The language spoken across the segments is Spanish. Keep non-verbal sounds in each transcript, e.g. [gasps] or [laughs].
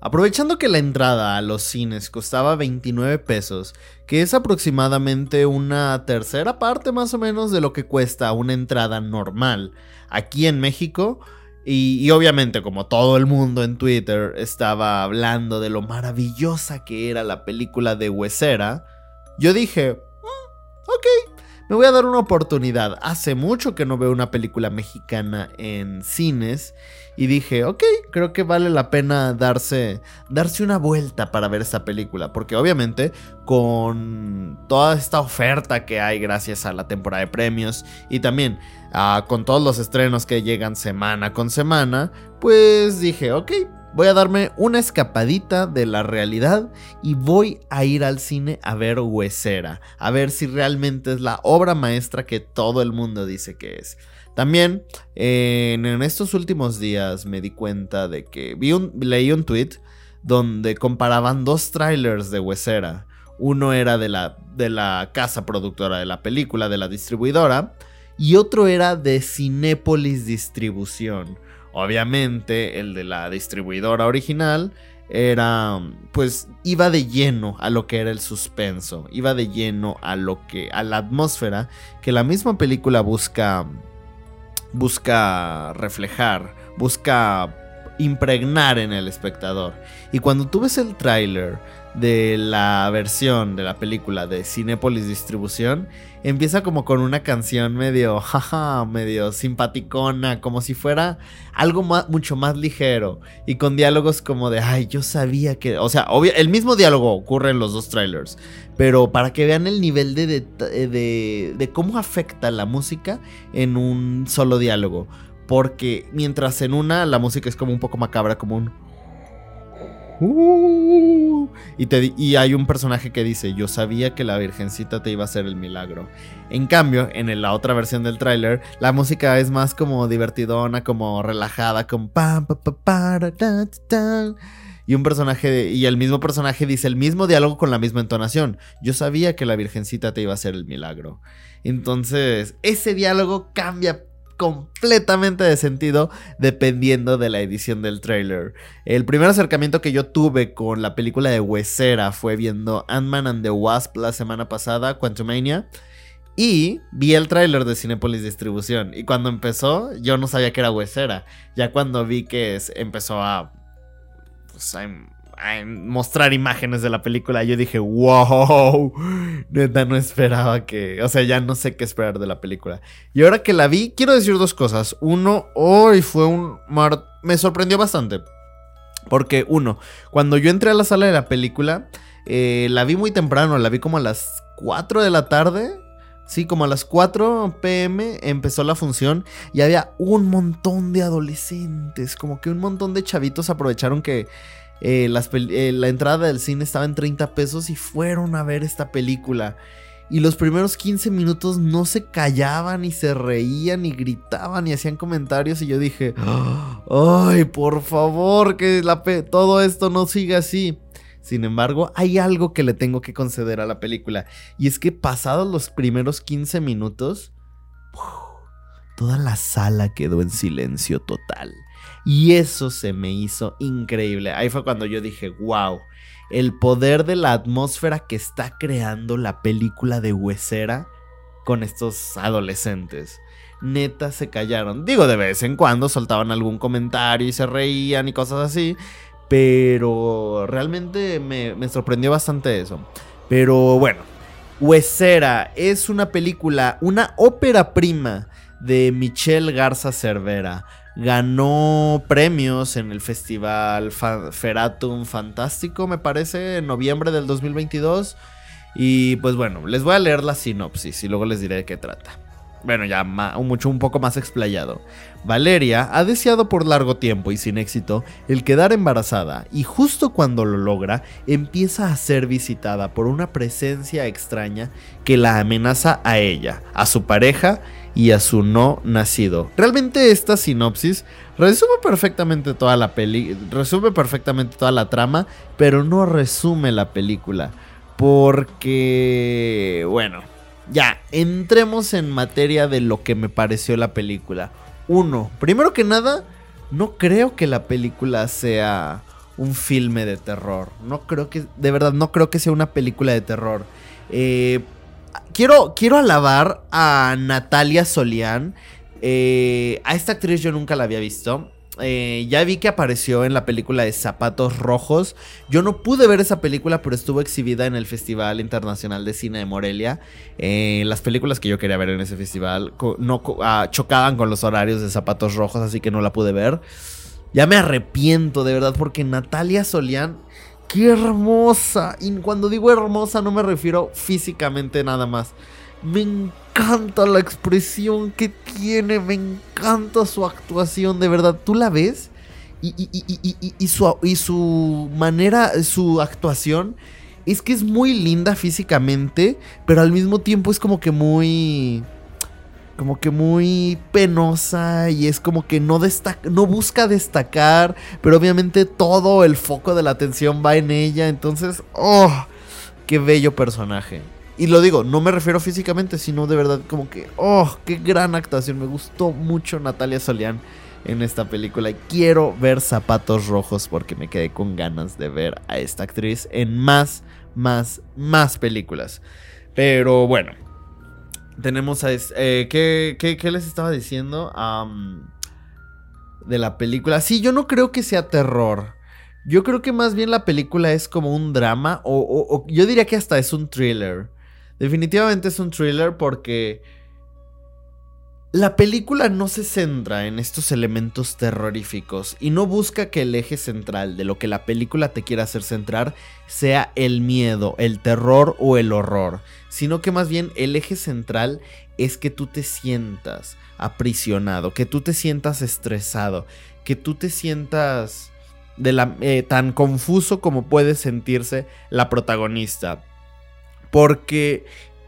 Aprovechando que la entrada a los cines costaba 29 pesos, que es aproximadamente una tercera parte más o menos de lo que cuesta una entrada normal aquí en México, y, obviamente como todo el mundo en Twitter estaba hablando de lo maravillosa que era la película de Huesera, yo dije, mm, ok, me voy a dar una oportunidad. Hace mucho que no veo una película mexicana en cines. Y dije, ok, creo que vale la pena darse, darse una vuelta para ver esta película. Porque obviamente con toda esta oferta que hay gracias a la temporada de premios y también ah, con todos los estrenos que llegan semana con semana, pues dije, ok, Voy a darme una escapadita de la realidad y voy a ir al cine a ver Huesera, a ver si realmente es la obra maestra que todo el mundo dice que es. También en, estos últimos días me di cuenta de que vi un, leí un tweet donde comparaban dos trailers de Huesera. Uno era de la, de la casa productora de la película, de la distribuidora, y otro era de Cinépolis Distribución Obviamente, el de la distribuidora original era pues iba de lleno a lo que era el suspenso, iba de lleno a lo que a la atmósfera que la misma película busca busca reflejar, busca impregnar en el espectador. Y cuando tú ves el tráiler de la versión de la película de Cinepolis Distribución, empieza como con una canción medio, [laughs] jaja, medio simpaticona, como si fuera algo mucho más ligero y con diálogos como de, ay, yo sabía que, o sea, el mismo diálogo ocurre en los dos trailers, pero para que vean el nivel de, de, de cómo afecta la música en un solo diálogo. Porque mientras en una la música es como un poco macabra, como un Uh, y, te, y hay un personaje que dice, yo sabía que la Virgencita te iba a hacer el milagro. En cambio, en la otra versión del tráiler, la música es más como divertidona, como relajada, con pam, y un personaje, y el mismo personaje dice el mismo diálogo con la misma entonación. Yo sabía que la Virgencita te iba a hacer el milagro. Entonces, ese diálogo cambia completamente de sentido dependiendo de la edición del trailer. El primer acercamiento que yo tuve con la película de Huesera fue viendo Ant-Man and the Wasp la semana pasada, Quantumania. Y vi el tráiler de Cinepolis Distribución. Y cuando empezó, yo no sabía que era Huesera. Ya cuando vi que empezó a, pues, a mostrar imágenes de la película, yo dije, wow, neta no esperaba que, o sea, ya no sé qué esperar de la película. Y ahora que la vi, quiero decir dos cosas. Uno, hoy fue un... me sorprendió bastante. Porque uno, cuando yo entré a la sala de la película, eh, la vi muy temprano, la vi como a las 4 de la tarde. Sí, como a las 4 pm empezó la función y había un montón de adolescentes, como que un montón de chavitos aprovecharon que eh, eh, la entrada del cine estaba en 30 pesos y fueron a ver esta película. Y los primeros 15 minutos no se callaban y se reían y gritaban y hacían comentarios y yo dije, ay, por favor, que todo esto no siga así. Sin embargo, hay algo que le tengo que conceder a la película y es que pasados los primeros 15 minutos, toda la sala quedó en silencio total. Y eso se me hizo increíble. Ahí fue cuando yo dije, wow, el poder de la atmósfera que está creando la película de Huesera con estos adolescentes. Neta se callaron. Digo, de vez en cuando soltaban algún comentario y se reían y cosas así. Pero realmente me, sorprendió bastante eso. Pero bueno, Huesera es una película, una ópera prima de Michelle Garza Cervera ganó premios en el festival Feratum Fantástico, me parece, en noviembre del 2022. Y pues bueno, les voy a leer la sinopsis y luego les diré de qué trata. Bueno, ya mucho un poco más explayado. Valeria ha deseado por largo tiempo y sin éxito el quedar embarazada y justo cuando lo logra empieza a ser visitada por una presencia extraña que la amenaza a ella, a su pareja y a su no nacido. Realmente esta sinopsis resume perfectamente toda la peli, resume perfectamente toda la trama, pero no resume la película, porque bueno, ya, entremos en materia de lo que me pareció la película. Uno, primero que nada, no creo que la película sea un filme de terror. No creo que, de verdad, no creo que sea una película de terror. Eh, quiero, quiero alabar a Natalia Solián. Eh, a esta actriz yo nunca la había visto. Eh, ya vi que apareció en la película de Zapatos Rojos. Yo no pude ver esa película, pero estuvo exhibida en el Festival Internacional de Cine de Morelia. Eh, las películas que yo quería ver en ese festival no, ah, chocaban con los horarios de Zapatos Rojos, así que no la pude ver. Ya me arrepiento, de verdad, porque Natalia Solián, qué hermosa. Y cuando digo hermosa no me refiero físicamente nada más. Me encanta la expresión que tiene, me encanta su actuación, de verdad. Tú la ves y, y, su, y su manera, su actuación es que es muy linda físicamente, pero al mismo tiempo es como que muy como que muy penosa y es como que no destaca, no busca destacar, pero obviamente todo el foco de la atención va en ella, entonces, oh, qué bello personaje. Y lo digo, no me refiero físicamente, sino de verdad como que, oh, qué gran actuación, me gustó mucho Natalia Solián en esta película y quiero ver Zapatos Rojos porque me quedé con ganas de ver a esta actriz en más, más, más películas. Pero bueno, tenemos a... Eh, ¿qué, les estaba diciendo? de la película. Sí, yo no creo que sea terror. Yo creo que más bien la película es como un drama o yo diría que hasta es un thriller. Definitivamente es un thriller porque la película no se centra en estos elementos terroríficos y no busca que el eje central de lo que la película te quiera hacer centrar sea el miedo, el terror o el horror, sino que más bien el eje central es que tú te sientas aprisionado, que tú te sientas estresado, que tú te sientas de eh, tan confuso como puede sentirse la protagonista. Porque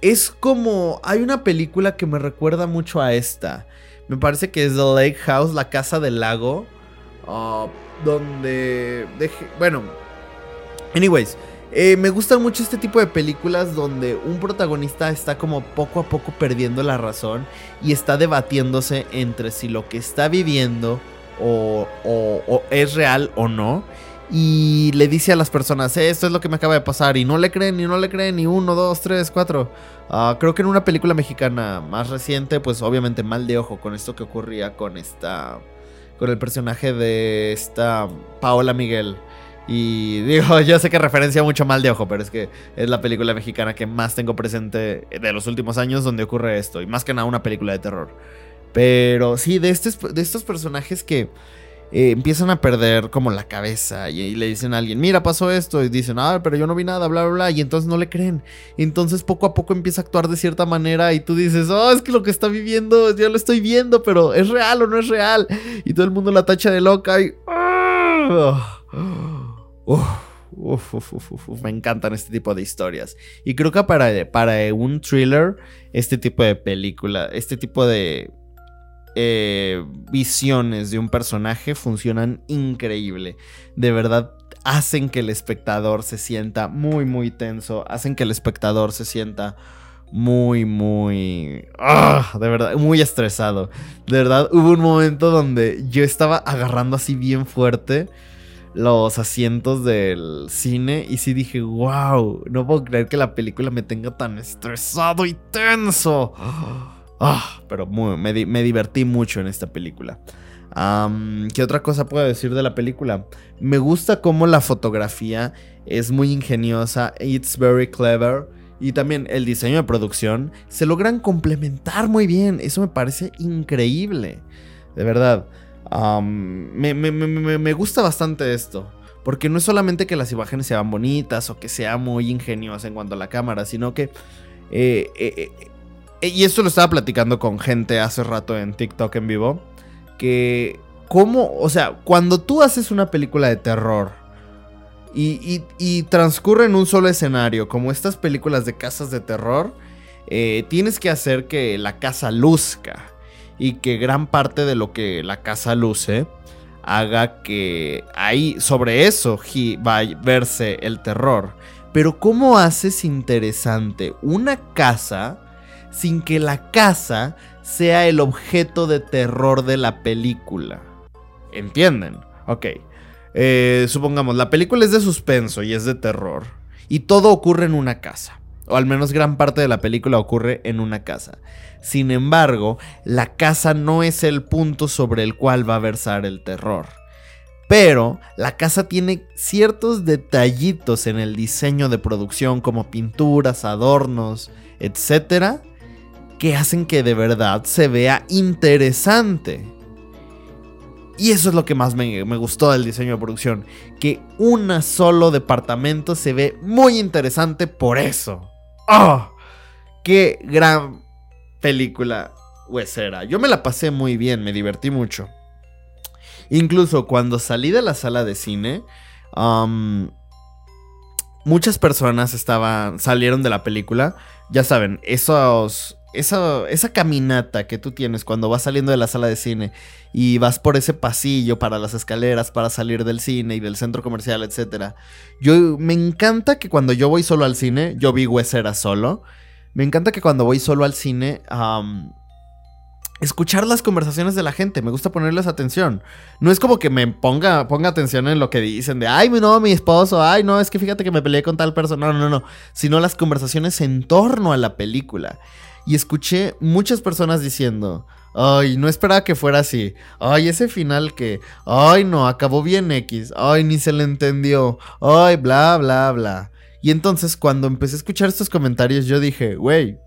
es como. Hay una película que me recuerda mucho a esta. Me parece que es The Lake House, la casa del lago. Ah, donde. bueno. Anyways. Eh, me gustan mucho este tipo de películas donde un protagonista está como poco a poco perdiendo la razón y está debatiéndose entre si lo que está viviendo o, o es real o no y le dice a las personas, esto es lo que me acaba de pasar, y no le creen, y no le creen, ni uno, dos, tres, cuatro. Ah, creo que en una película mexicana más reciente, pues obviamente mal de ojo con esto que ocurría con esta, con el personaje de esta Paola Miguel. Y [laughs] digo, yo sé que referencia mucho mal de ojo, pero es que es la película mexicana que más tengo presente de los últimos años donde ocurre esto, y más que nada una película de terror. Pero sí, de, este, de estos personajes que eh, empiezan a perder como la cabeza y, le dicen a alguien, mira, pasó esto, y dicen, ah, pero yo no vi nada, bla, bla, bla, y entonces no le creen. entonces poco a poco empieza a actuar de cierta manera y tú dices, oh, es que lo que está viviendo, yo lo estoy viendo, pero ¿es real o no es real? Y todo el mundo la tacha de loca y... me encantan este tipo de historias. Y creo que para, para un thriller, este tipo de película, este tipo de eh, visiones de un personaje funcionan increíble. De verdad, hacen que el espectador se sienta muy, muy tenso. Hacen que el espectador se sienta muy, muy... ¡ah! de verdad, muy estresado. De verdad, hubo un momento donde yo estaba agarrando así bien fuerte los asientos del cine y sí dije, wow, no puedo creer que la película me tenga tan estresado y tenso. [gasps] Ah, pero me, divertí mucho en esta película. ¿Qué otra cosa puedo decir de la película? Me gusta cómo la fotografía es muy ingeniosa, it's very clever. Y también el diseño de producción se logran complementar muy bien. Eso me parece increíble. De verdad. me, gusta bastante esto. Porque no es solamente que las imágenes sean bonitas o que sea muy ingeniosa en cuanto a la cámara, sino que eh, eh, eh, y esto lo estaba platicando con gente hace rato en TikTok en vivo. Que, ¿cómo? O sea, cuando tú haces una película de terror y, transcurre en un solo escenario, como estas películas de casas de terror, eh, tienes que hacer que la casa luzca. Y que gran parte de lo que la casa luce haga que ahí sobre eso va a verse el terror. Pero ¿cómo haces interesante una casa sin que la casa sea el objeto de terror de la película. ¿Entienden? Ok. eh, supongamos, la película es de suspenso y es de terror. Y todo ocurre en una casa. O al menos gran parte de la película ocurre en una casa. Sin embargo, la casa no es el punto sobre el cual va a versar el terror. Pero la casa tiene ciertos detallitos en el diseño de producción como pinturas, adornos, etcétera, que hacen que de verdad se vea interesante. Y eso es lo que más me, gustó del diseño de producción. Que un solo departamento se ve muy interesante por eso. ¡Oh! ¡Qué gran película huesera! Yo me la pasé muy bien, me divertí mucho. Incluso cuando salí de la sala de cine, muchas personas estaban, salieron de la película. Ya saben, esos esa, esa caminata que tú tienes cuando vas saliendo de la sala de cine y vas por ese pasillo para las escaleras para salir del cine y del centro comercial, etc. Yo me encanta que cuando yo voy solo al cine, yo vi Huesera solo. Me encanta que cuando voy solo al cine, escuchar las conversaciones de la gente, me gusta ponerles atención. No es como que me ponga, ponga atención en lo que dicen de, ay, no, mi esposo, ay, no, es que fíjate que me peleé con tal persona. No, no, no, sino las conversaciones en torno a la película y escuché muchas personas diciendo, ay, no esperaba que fuera así, ay, ese final que, ay, no, acabó bien X, ay, ni se le entendió, ay, bla, bla, bla. Y entonces cuando empecé a escuchar estos comentarios yo dije, güey,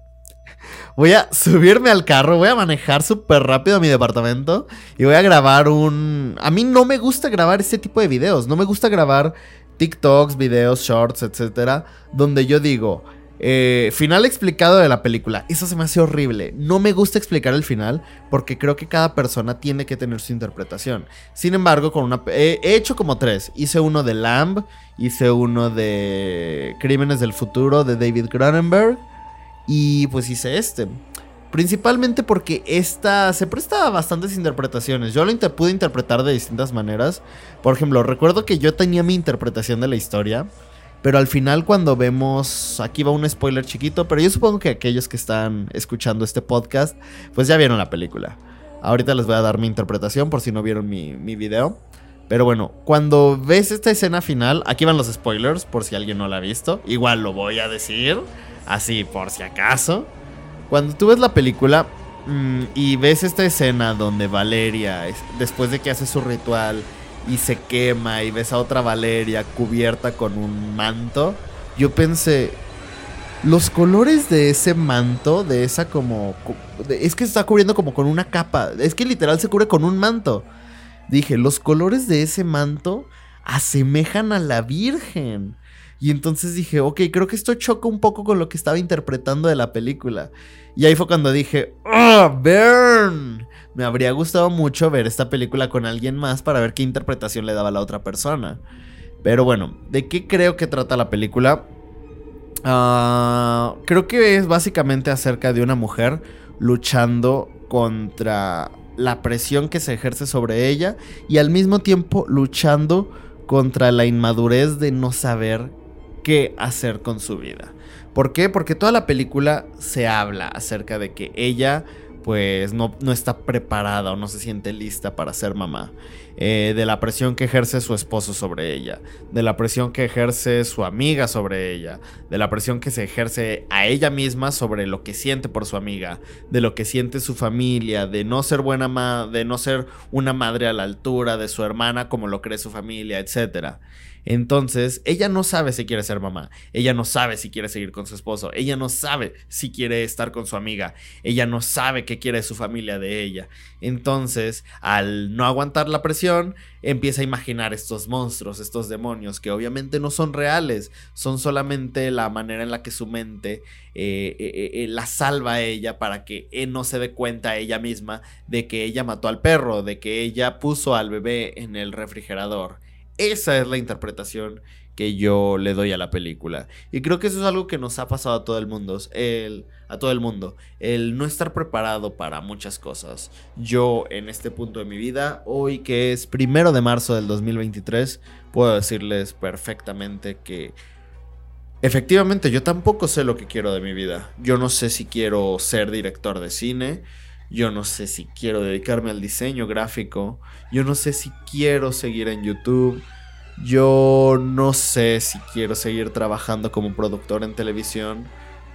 voy a subirme al carro, voy a manejar súper rápido a mi departamento y voy a grabar un... A mí no me gusta grabar este tipo de videos, no me gusta grabar TikToks, videos, shorts, etcétera, donde yo digo, eh, final explicado de la película. Eso se me hace horrible. No me gusta explicar el final porque creo que cada persona tiene que tener su interpretación. Sin embargo, con una he hecho como tres. Hice uno de Lamb, hice uno de Crímenes del Futuro de David Cronenberg y pues hice este. Principalmente porque esta se presta a bastantes interpretaciones. Yo lo pude interpretar de distintas maneras. Por ejemplo, recuerdo que yo tenía mi interpretación de la historia. Pero al final cuando vemos, aquí va un spoiler chiquito, pero yo supongo que aquellos que están escuchando este podcast, pues ya vieron la película. Ahorita les voy a dar mi interpretación por si no vieron mi, mi video. Pero bueno, cuando ves esta escena final, aquí van los spoilers por si alguien no la ha visto. Igual lo voy a decir, así por si acaso. Cuando tú ves la película mm, y ves esta escena donde Valeria, después de que hace su ritual, y se quema y ves a otra Valeria cubierta con un manto, yo pensé, los colores de ese manto, de esa como... Es que se está cubriendo como con una capa, es que literal se cubre con un manto. Dije, los colores de ese manto asemejan a la Virgen. Y entonces dije, ok, creo que esto choca un poco con lo que estaba interpretando de la película. Y ahí fue cuando dije, ¡Ah, Burn! Me habría gustado mucho ver esta película con alguien más para ver qué interpretación le daba la otra persona. Pero bueno, ¿de qué creo que trata la película? Ah, creo que es básicamente acerca de una mujer luchando contra la presión que se ejerce sobre ella y al mismo tiempo luchando contra la inmadurez de no saber qué hacer con su vida. ¿Por qué? Porque toda la película se habla acerca de que ella pues no, no está preparada o no se siente lista para ser mamá. Eh, de la presión que ejerce su esposo sobre ella, de la presión que ejerce su amiga sobre ella, de la presión que se ejerce a ella misma sobre lo que siente por su amiga, de lo que siente su familia, de no ser buena ma de no ser una madre a la altura de su hermana como lo cree su familia, etcétera. Entonces, ella no sabe si quiere ser mamá, ella no sabe si quiere seguir con su esposo, ella no sabe si quiere estar con su amiga, ella no sabe qué quiere su familia de ella. Entonces, al no aguantar la presión, empieza a imaginar estos monstruos, estos demonios, que obviamente no son reales, son solamente la manera en la que su mente eh, eh, eh, la salva a ella para que no se dé cuenta ella misma de que ella mató al perro, de que ella puso al bebé en el refrigerador. Esa es la interpretación que yo le doy a la película. Y creo que eso es algo que nos ha pasado a todo el mundo. El, a todo el mundo. El no estar preparado para muchas cosas. Yo en este punto de mi vida, hoy que es primero de marzo del 2023, puedo decirles perfectamente que efectivamente yo tampoco sé lo que quiero de mi vida. Yo no sé si quiero ser director de cine. Yo no sé si quiero dedicarme al diseño gráfico. Yo no sé si quiero seguir en YouTube. Yo no sé si quiero seguir trabajando como productor en televisión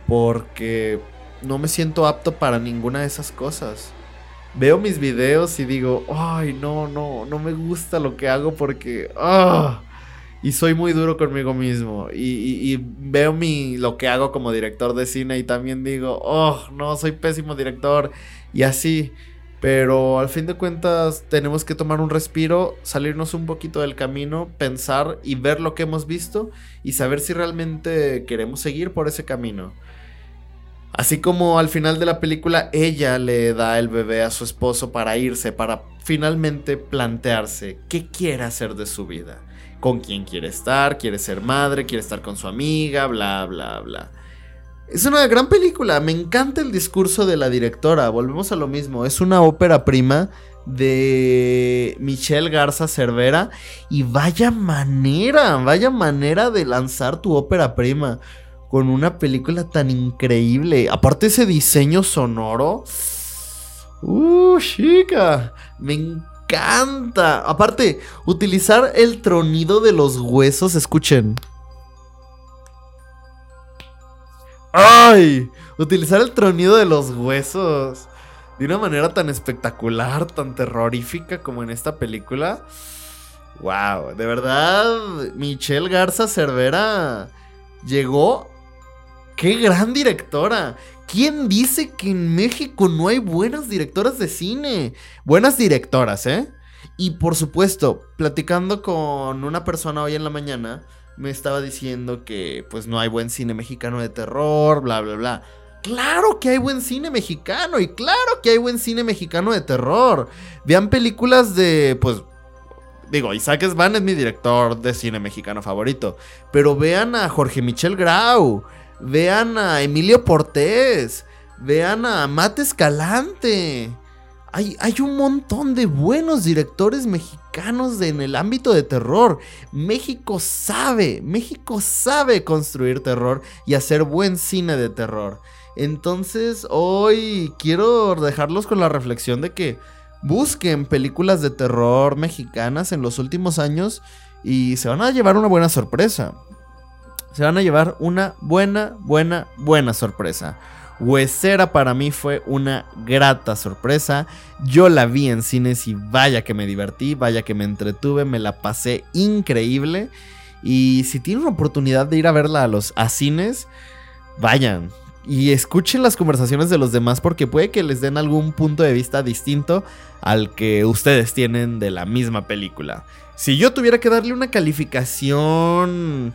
porque no me siento apto para ninguna de esas cosas. Veo mis videos y digo, ay, no, no, no me gusta lo que hago porque... ah y soy muy duro conmigo mismo. Y, veo mi, lo que hago como director de cine y también digo, oh, no, soy pésimo director. Y así. Pero al fin de cuentas tenemos que tomar un respiro, salirnos un poquito del camino, pensar y ver lo que hemos visto y saber si realmente queremos seguir por ese camino. Así como al final de la película ella le da el bebé a su esposo para irse, para finalmente plantearse qué quiere hacer de su vida con quién quiere estar, quiere ser madre, quiere estar con su amiga, bla, bla, bla. Es una gran película, me encanta el discurso de la directora, volvemos a lo mismo, es una ópera prima de Michelle Garza Cervera y vaya manera, vaya manera de lanzar tu ópera prima con una película tan increíble. Aparte ese diseño sonoro. Uh, chica, me encanta encanta. Aparte, utilizar el tronido de los huesos, escuchen. ¡Ay! Utilizar el tronido de los huesos de una manera tan espectacular, tan terrorífica como en esta película. ¡Wow! De verdad, Michelle Garza Cervera llegó. ¡Qué gran directora! ¿Quién dice que en México no hay buenas directoras de cine? Buenas directoras, ¿eh? Y por supuesto, platicando con una persona hoy en la mañana, me estaba diciendo que pues no hay buen cine mexicano de terror, bla, bla, bla. Claro que hay buen cine mexicano y claro que hay buen cine mexicano de terror. Vean películas de, pues, digo, Isaac Svan es mi director de cine mexicano favorito, pero vean a Jorge Michel Grau. Vean a Emilio Portés. Vean a Mate Escalante. Hay, hay, un montón de buenos directores mexicanos en el ámbito de terror. México sabe, México sabe construir terror y hacer buen cine de terror. Entonces hoy quiero dejarlos con la reflexión de que busquen películas de terror mexicanas en los últimos años y se van a llevar una buena sorpresa se van a llevar una buena, buena, buena sorpresa. Huesera para mí fue una grata sorpresa. Yo la vi en cines y vaya que me divertí, vaya que me entretuve, me la pasé increíble. Y si tienen oportunidad de ir a verla a los a cines, vayan. Y escuchen las conversaciones de los demás porque puede que les den algún punto de vista distinto al que ustedes tienen de la misma película. Si yo tuviera que darle una calificación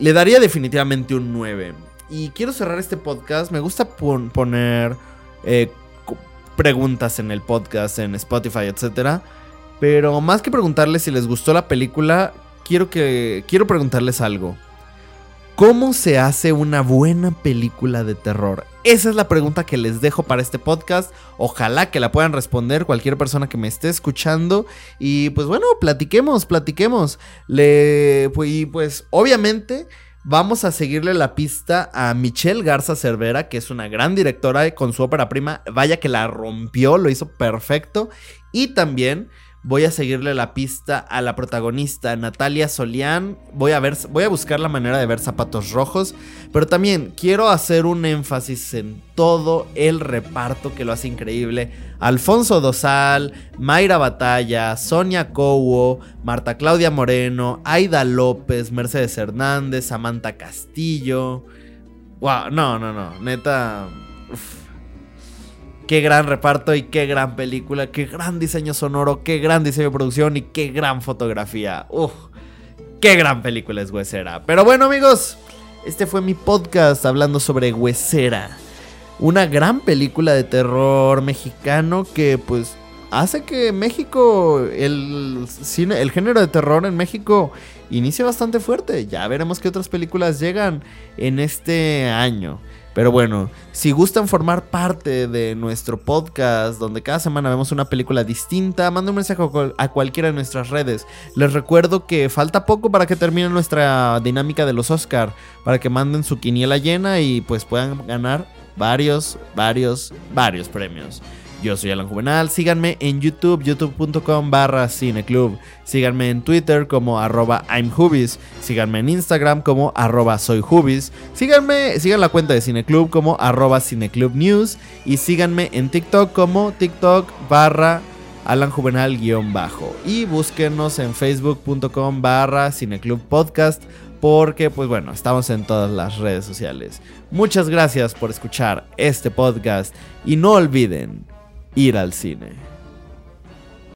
le daría definitivamente un 9. Y quiero cerrar este podcast. Me gusta poner eh, preguntas en el podcast, en Spotify, etc. Pero más que preguntarles si les gustó la película, quiero, que, quiero preguntarles algo. ¿Cómo se hace una buena película de terror? Esa es la pregunta que les dejo para este podcast. Ojalá que la puedan responder cualquier persona que me esté escuchando. Y pues bueno, platiquemos, platiquemos. Le, pues, y pues obviamente vamos a seguirle la pista a Michelle Garza Cervera, que es una gran directora con su ópera prima. Vaya que la rompió, lo hizo perfecto. Y también Voy a seguirle la pista a la protagonista Natalia Solián. Voy a ver, voy a buscar la manera de ver zapatos rojos. Pero también quiero hacer un énfasis en todo el reparto que lo hace increíble. Alfonso Dosal, Mayra Batalla, Sonia Cowo, Marta Claudia Moreno, Aida López, Mercedes Hernández, Samantha Castillo. Wow, no, no, no. Neta. Qué gran reparto y qué gran película, qué gran diseño sonoro, qué gran diseño de producción y qué gran fotografía. Uf, qué gran película es Huesera. Pero bueno amigos, este fue mi podcast hablando sobre Huesera. Una gran película de terror mexicano que pues hace que México, el, cine, el género de terror en México inicie bastante fuerte. Ya veremos qué otras películas llegan en este año. Pero bueno, si gustan formar parte de nuestro podcast, donde cada semana vemos una película distinta, manden un mensaje a cualquiera de nuestras redes. Les recuerdo que falta poco para que termine nuestra dinámica de los Oscar, para que manden su quiniela llena y pues puedan ganar varios, varios, varios premios. Yo soy Alan Juvenal, síganme en YouTube, youtube.com barra cineclub. Síganme en Twitter como arroba I'mHubis. Síganme en Instagram como arroba soyhubis. Síganme, sigan la cuenta de Cineclub como arroba cineclubnews. Y síganme en TikTok como TikTok barra Alan Juvenal guion bajo. Y búsquenos en facebook.com barra cineclub podcast porque pues bueno, estamos en todas las redes sociales. Muchas gracias por escuchar este podcast y no olviden ir al cine.